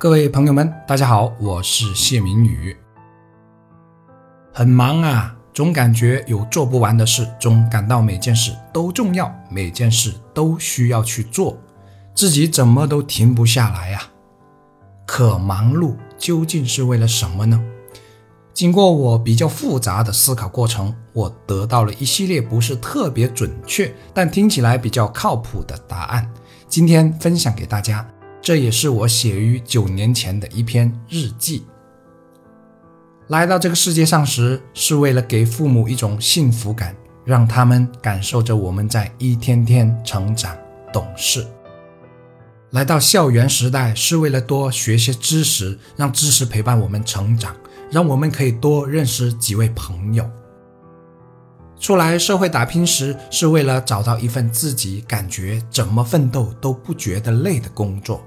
各位朋友们，大家好，我是谢明宇。很忙啊，总感觉有做不完的事，总感到每件事都重要，每件事都需要去做，自己怎么都停不下来呀。可忙碌究竟是为了什么呢？经过我比较复杂的思考过程，我得到了一系列不是特别准确，但听起来比较靠谱的答案。今天分享给大家。这也是我写于九年前的一篇日记。来到这个世界上时，是为了给父母一种幸福感，让他们感受着我们在一天天成长懂事。来到校园时代，是为了多学些知识，让知识陪伴我们成长，让我们可以多认识几位朋友。出来社会打拼时，是为了找到一份自己感觉怎么奋斗都不觉得累的工作；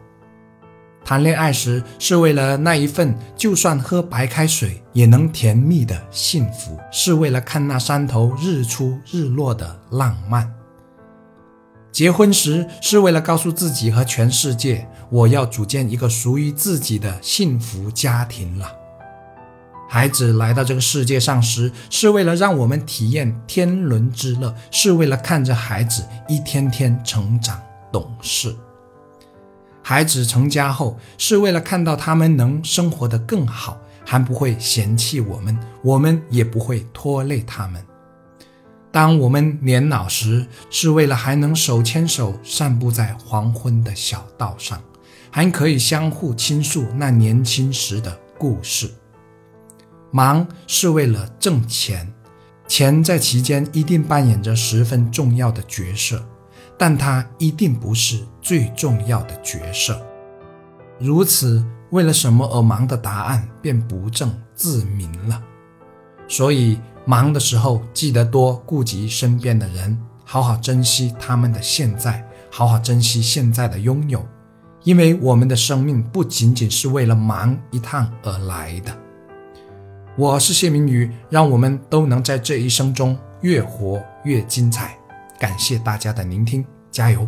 谈恋爱时，是为了那一份就算喝白开水也能甜蜜的幸福，是为了看那山头日出日落的浪漫；结婚时，是为了告诉自己和全世界，我要组建一个属于自己的幸福家庭了。孩子来到这个世界上时，是为了让我们体验天伦之乐，是为了看着孩子一天天成长懂事。孩子成家后，是为了看到他们能生活得更好，还不会嫌弃我们，我们也不会拖累他们。当我们年老时，是为了还能手牵手散步在黄昏的小道上，还可以相互倾诉那年轻时的故事。忙是为了挣钱，钱在其间一定扮演着十分重要的角色，但它一定不是最重要的角色。如此，为了什么而忙的答案便不正自明了。所以，忙的时候记得多顾及身边的人，好好珍惜他们的现在，好好珍惜现在的拥有，因为我们的生命不仅仅是为了忙一趟而来的。我是谢明宇，让我们都能在这一生中越活越精彩。感谢大家的聆听，加油！